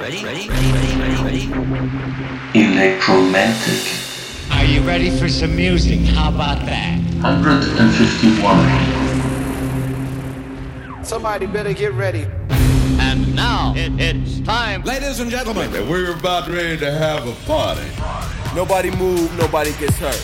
Ready, ready, ready, ready, ready, ready. Electromantic. Are you ready for some music? How about that? 151. Somebody better get ready. And now it, it's time. Ladies and gentlemen, we're about ready to have a party. Nobody move, nobody gets hurt.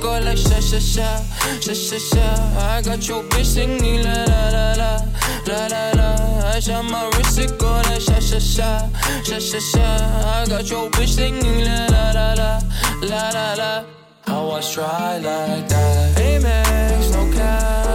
Go like sha sha sha, sha sha sha. I got your bitch singing la la la la, la la la. I shot my wrist, it go like sha sha sha, sha sha sha. I got your bitch singing la la la la, la la la. I was dry like that. Amex, no cap,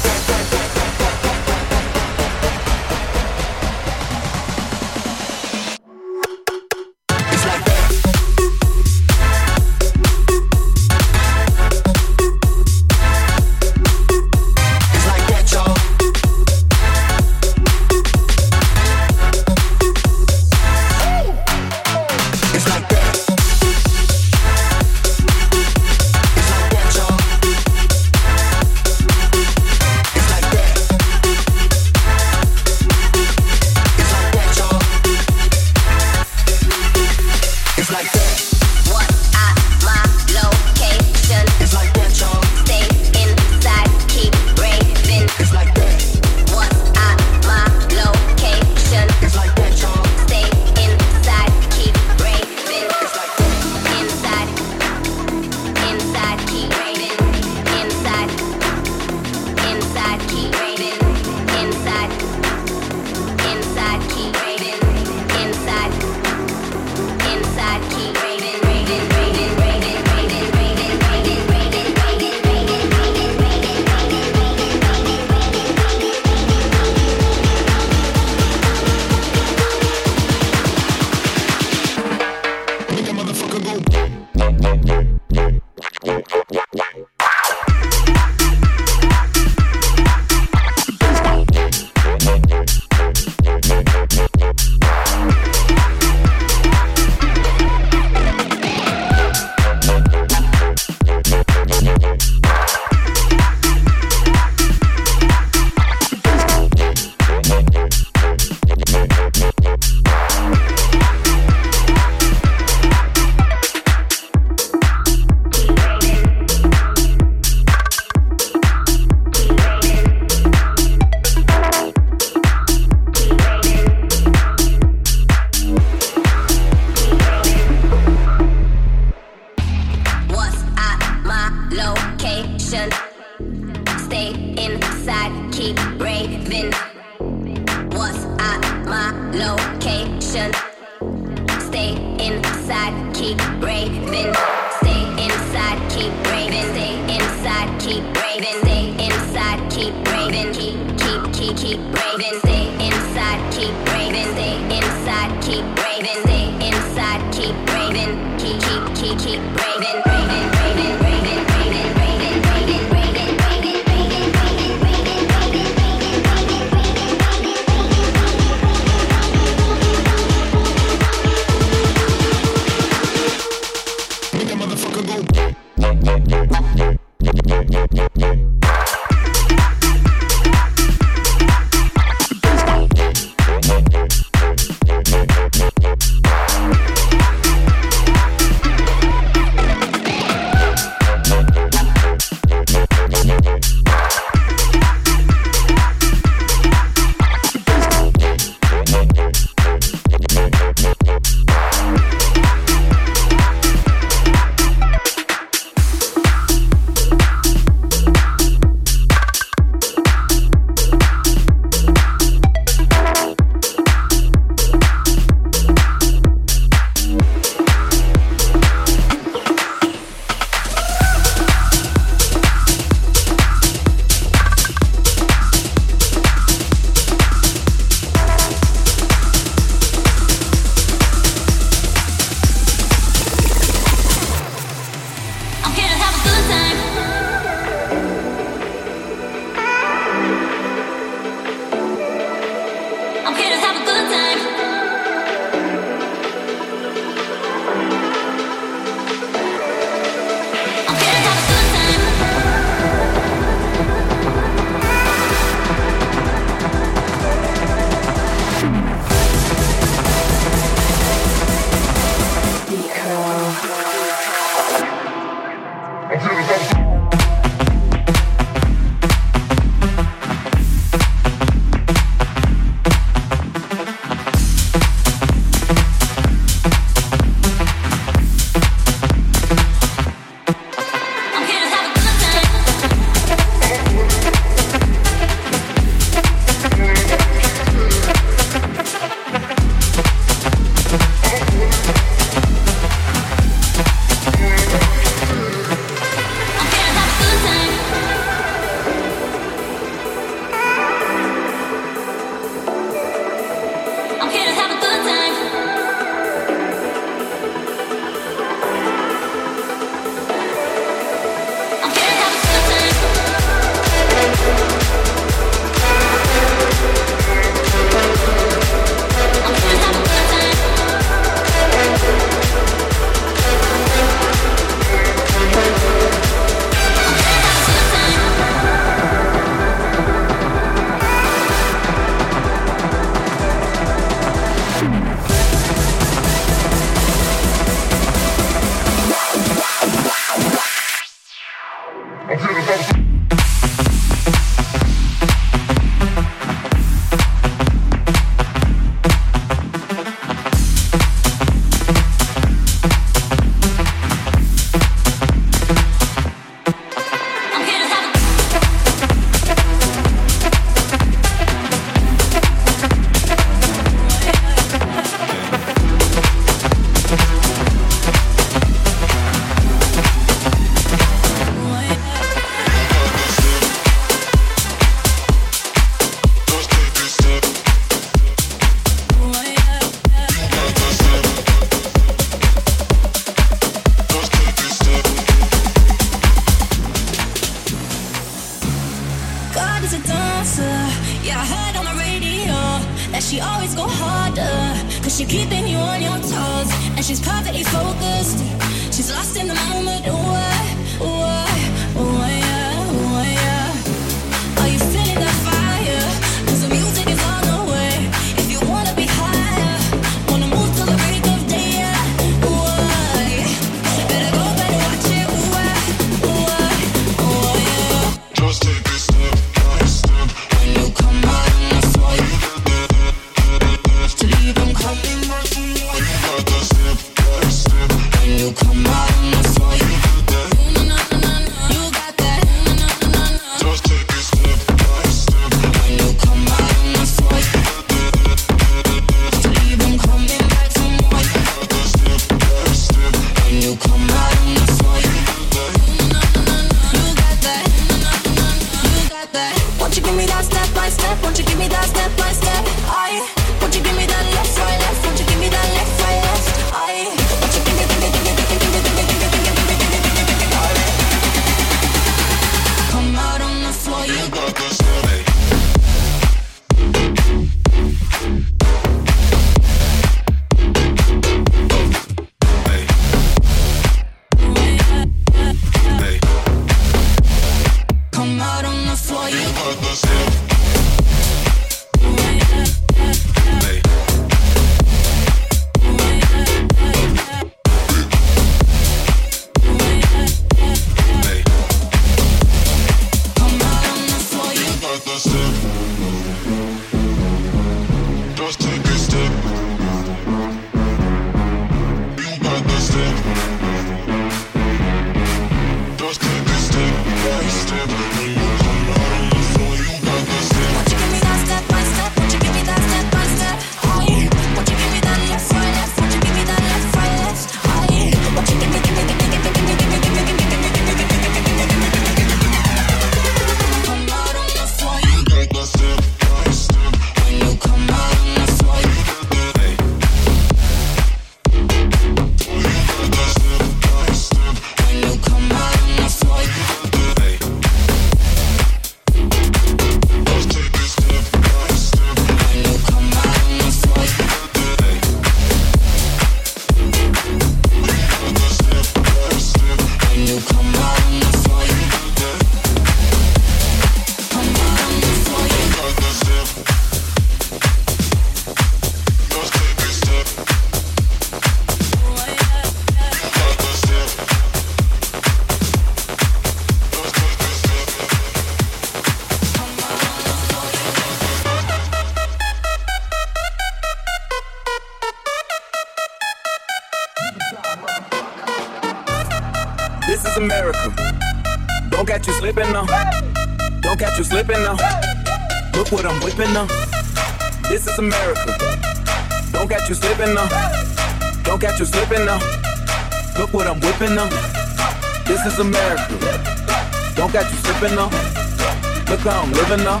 living up.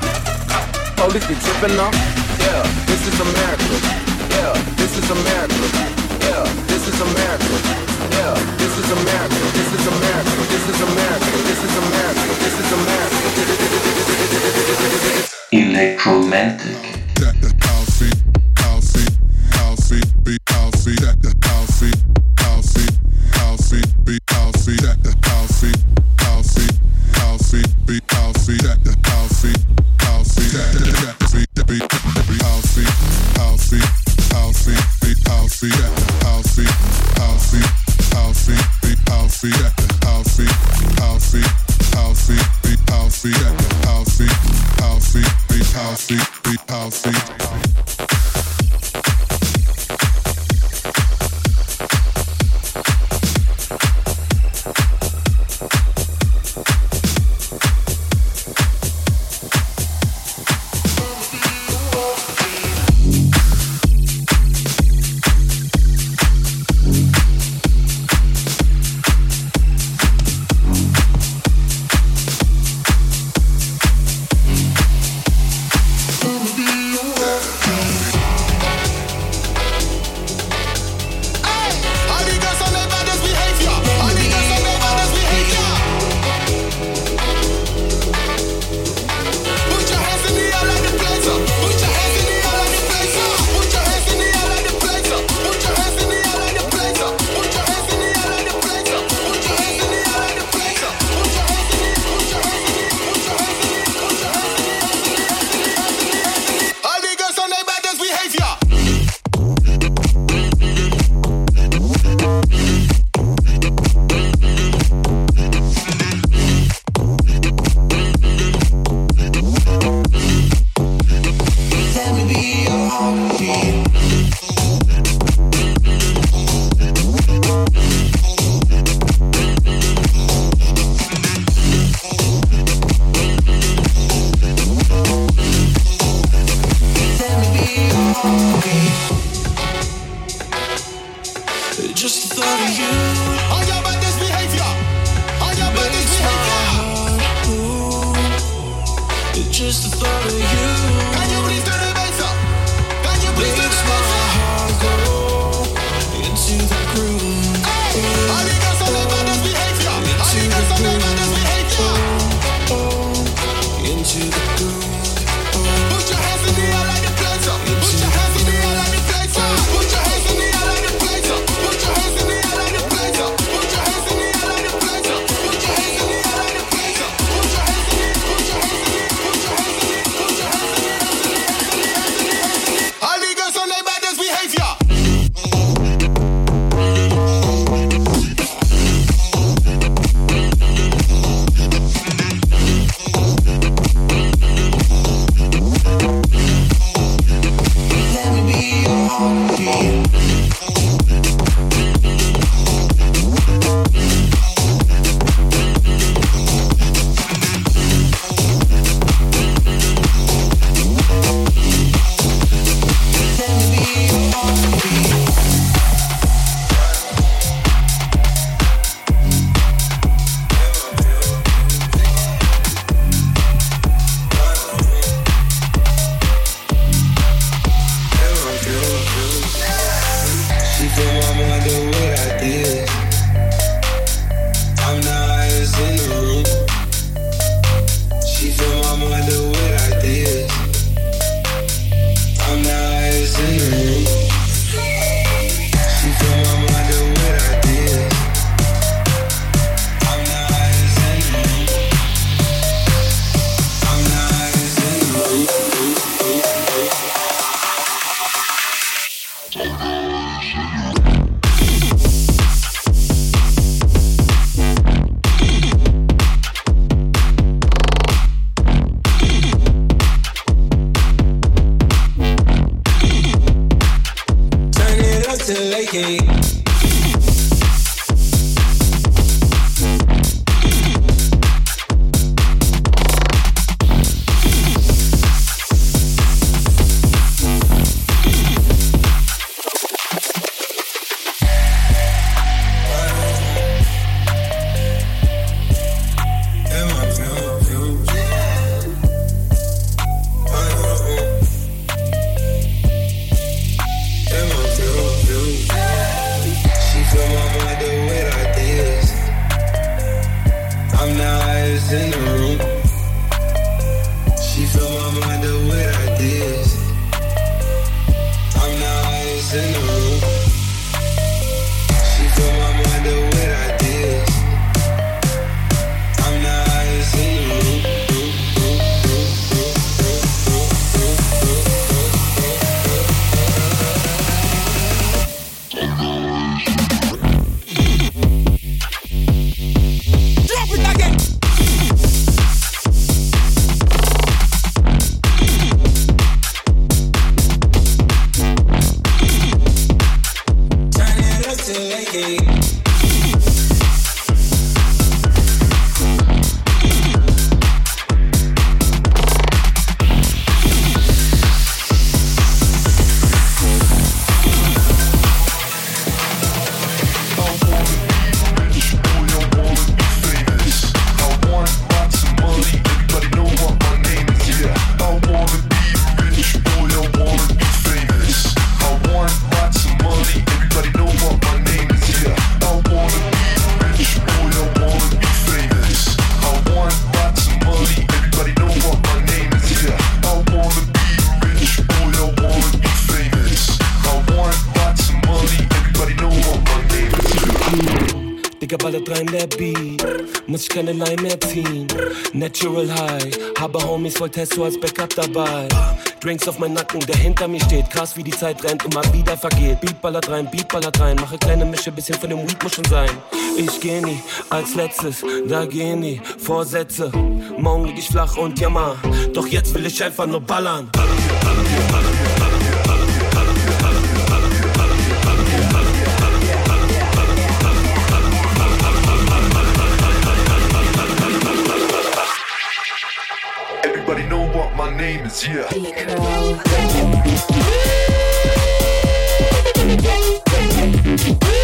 Police be tripping up. Yeah, this is America. Natural High. Habe Homies voll Testo als Backup dabei. Drinks auf mein Nacken, der hinter mir steht. Krass, wie die Zeit rennt und mal wieder vergeht. Beat rein, Beat rein. Mache kleine Mische, bisschen von dem Weed muss schon sein. Ich geh nie als letztes, da geh nie. Vorsätze, morgen lieg ich flach und jammer. Doch jetzt will ich einfach nur ballern. my name is yeah. Deco.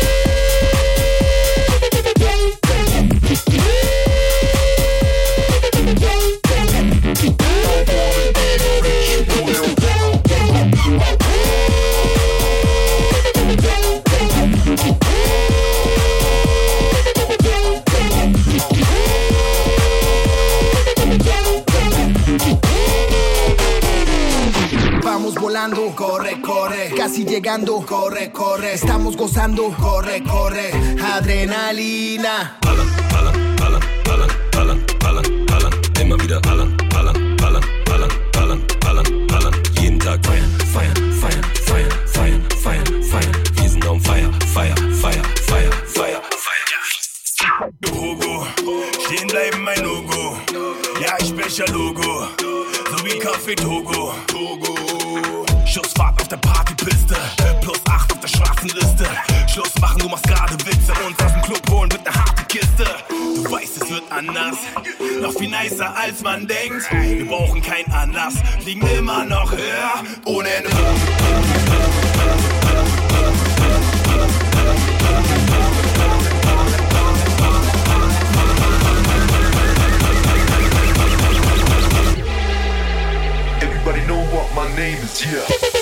Corre, corre, estamos gozando. Corre, corre, adrenalina. name is yeah.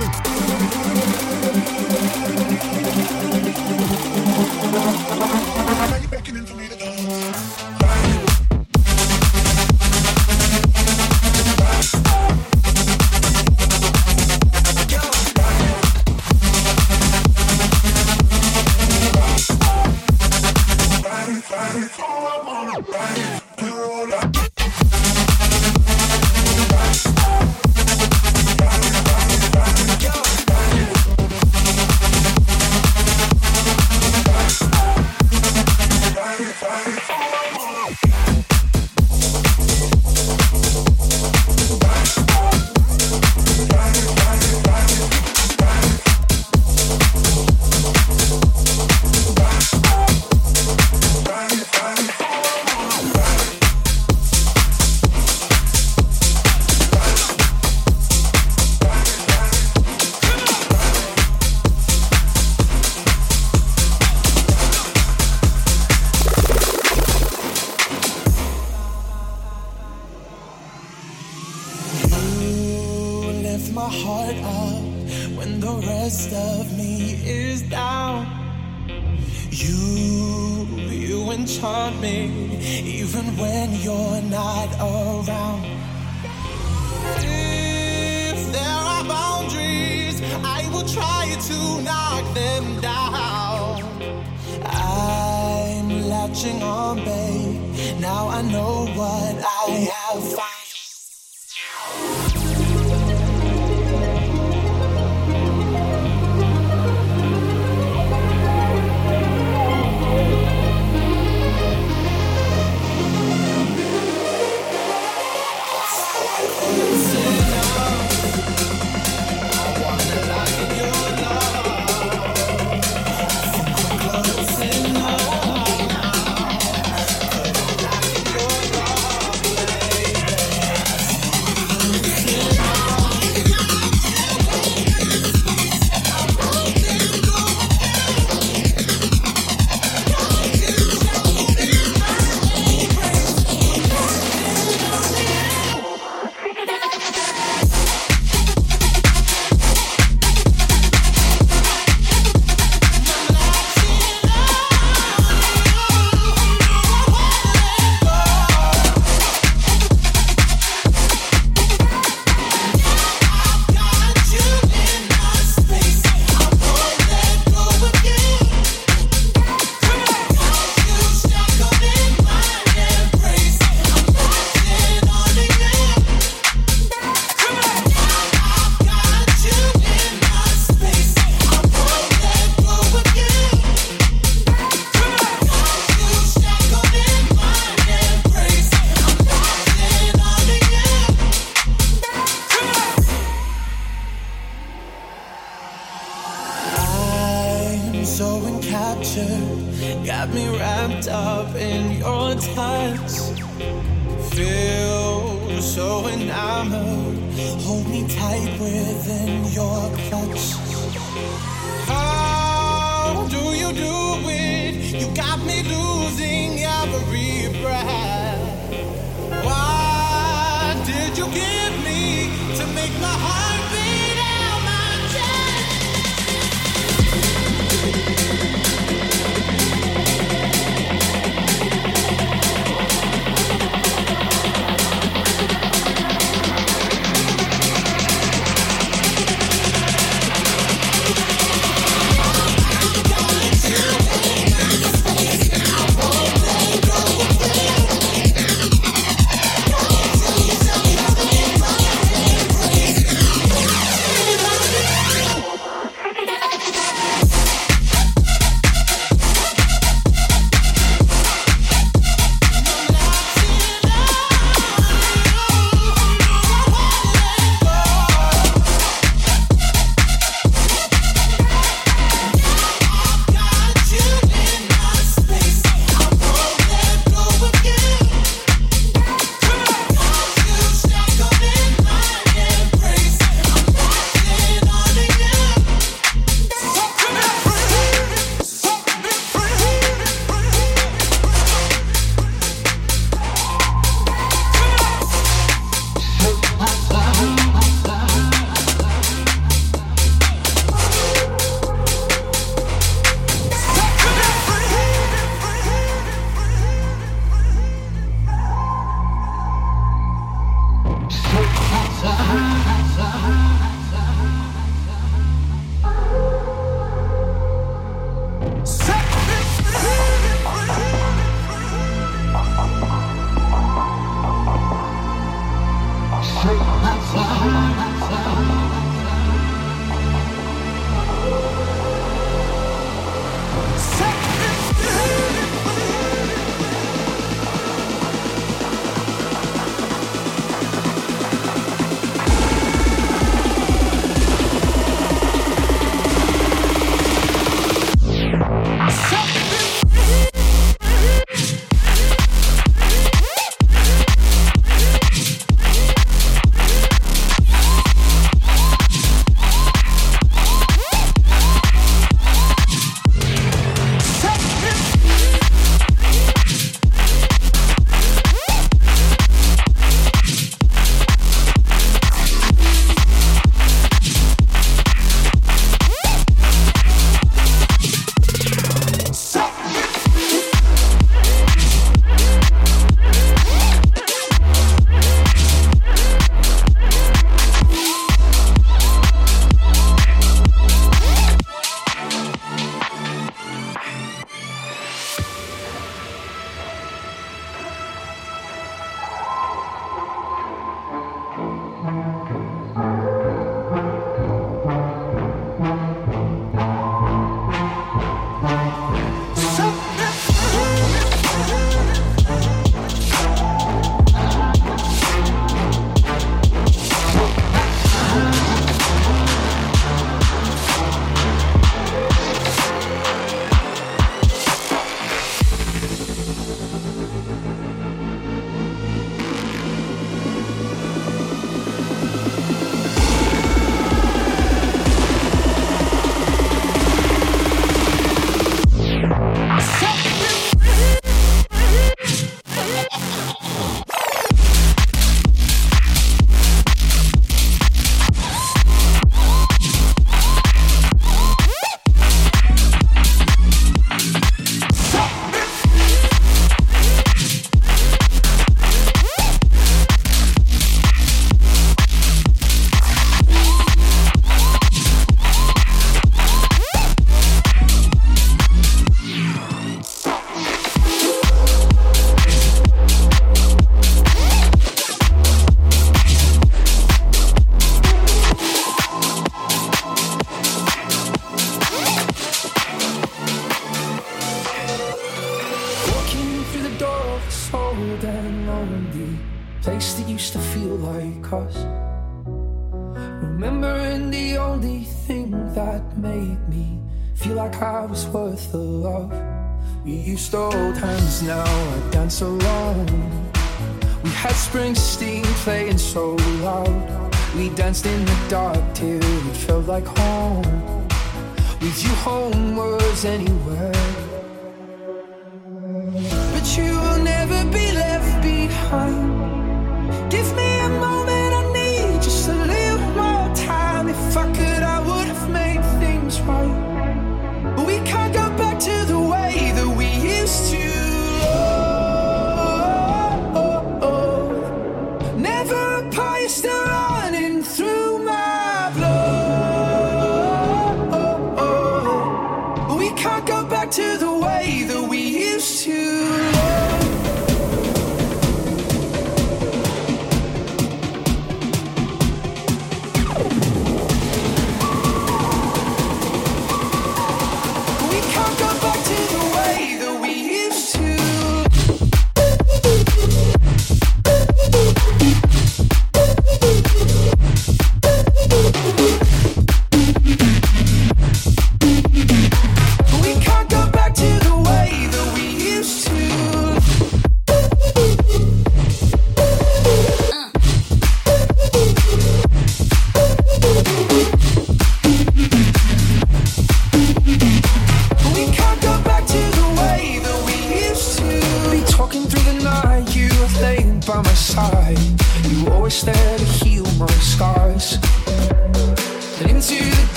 You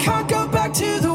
can't go back to the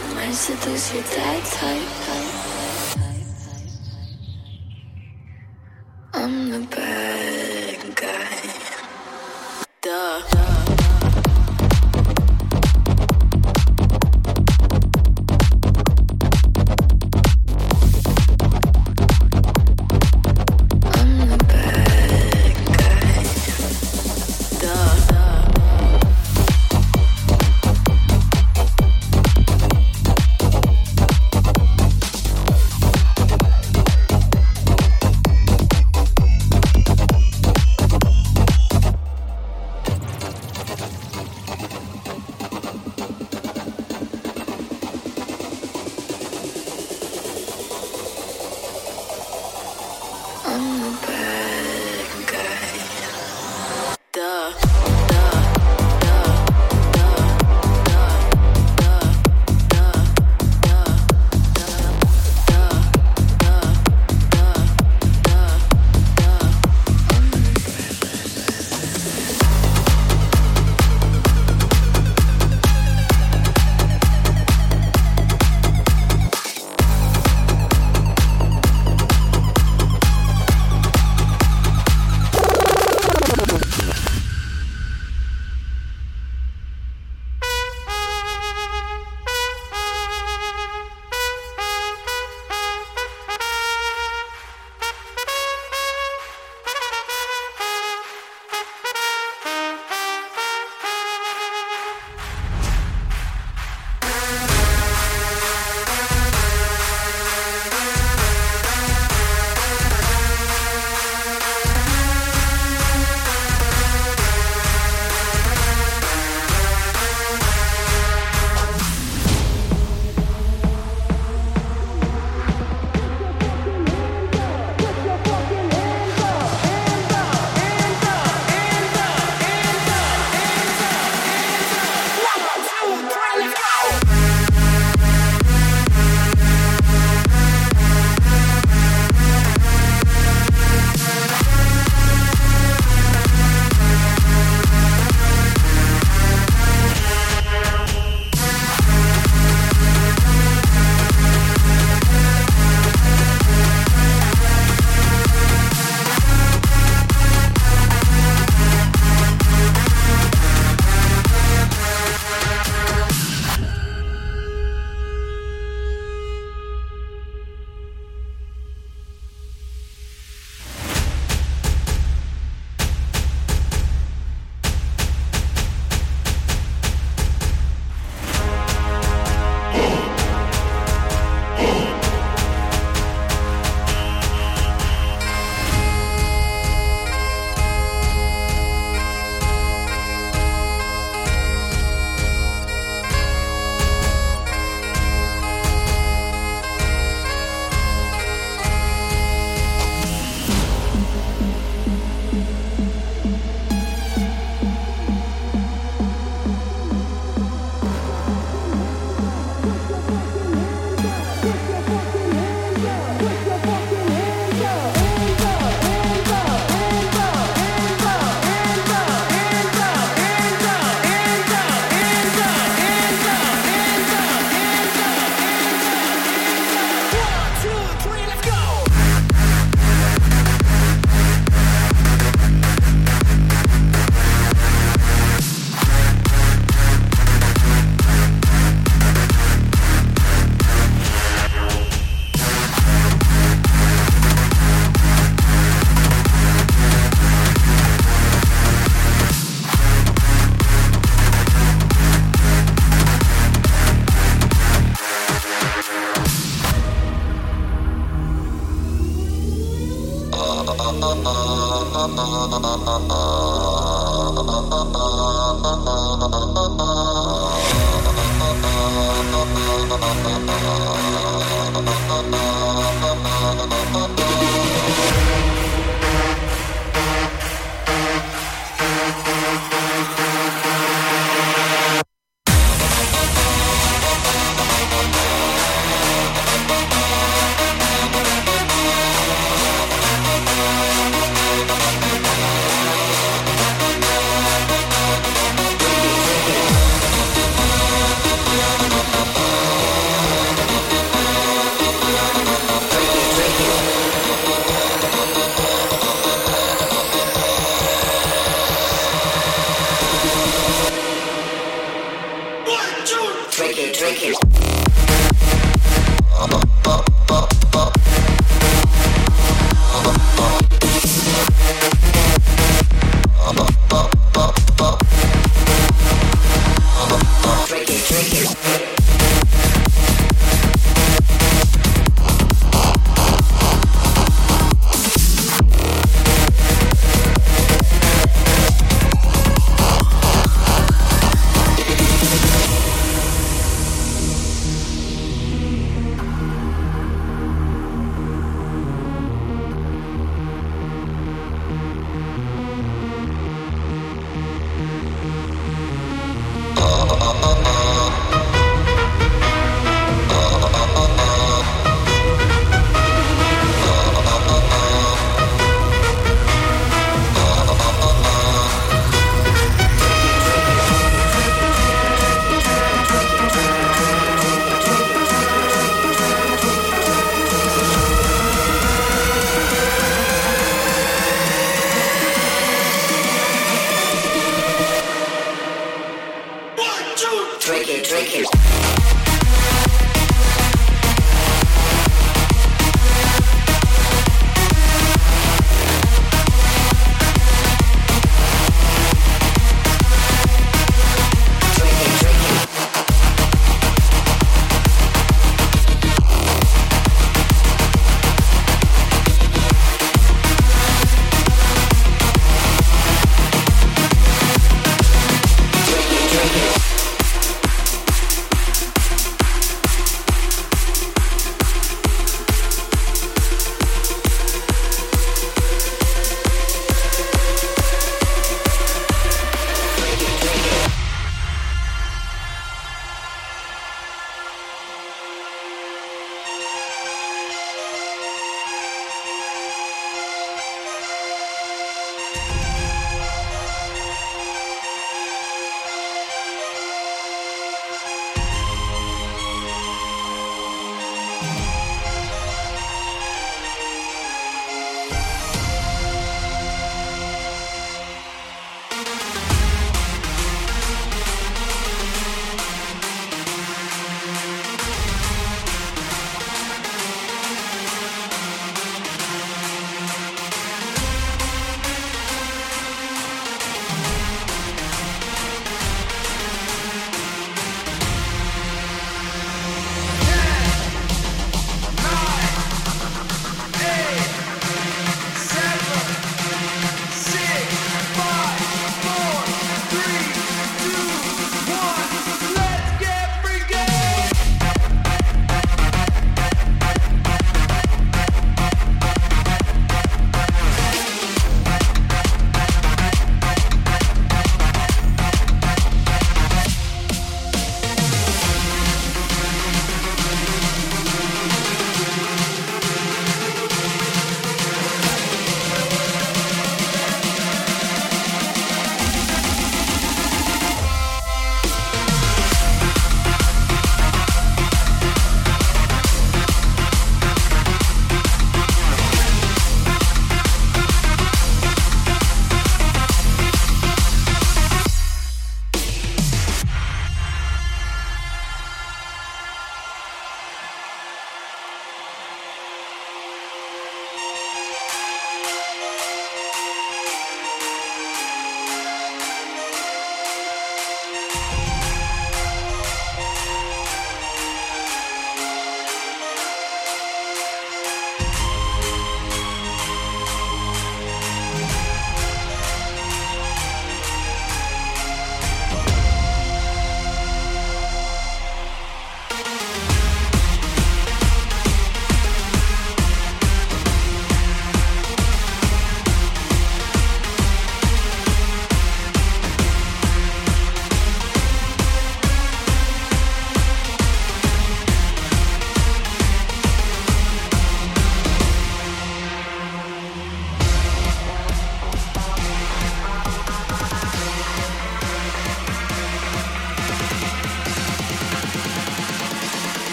time，都是 that。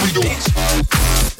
freedom.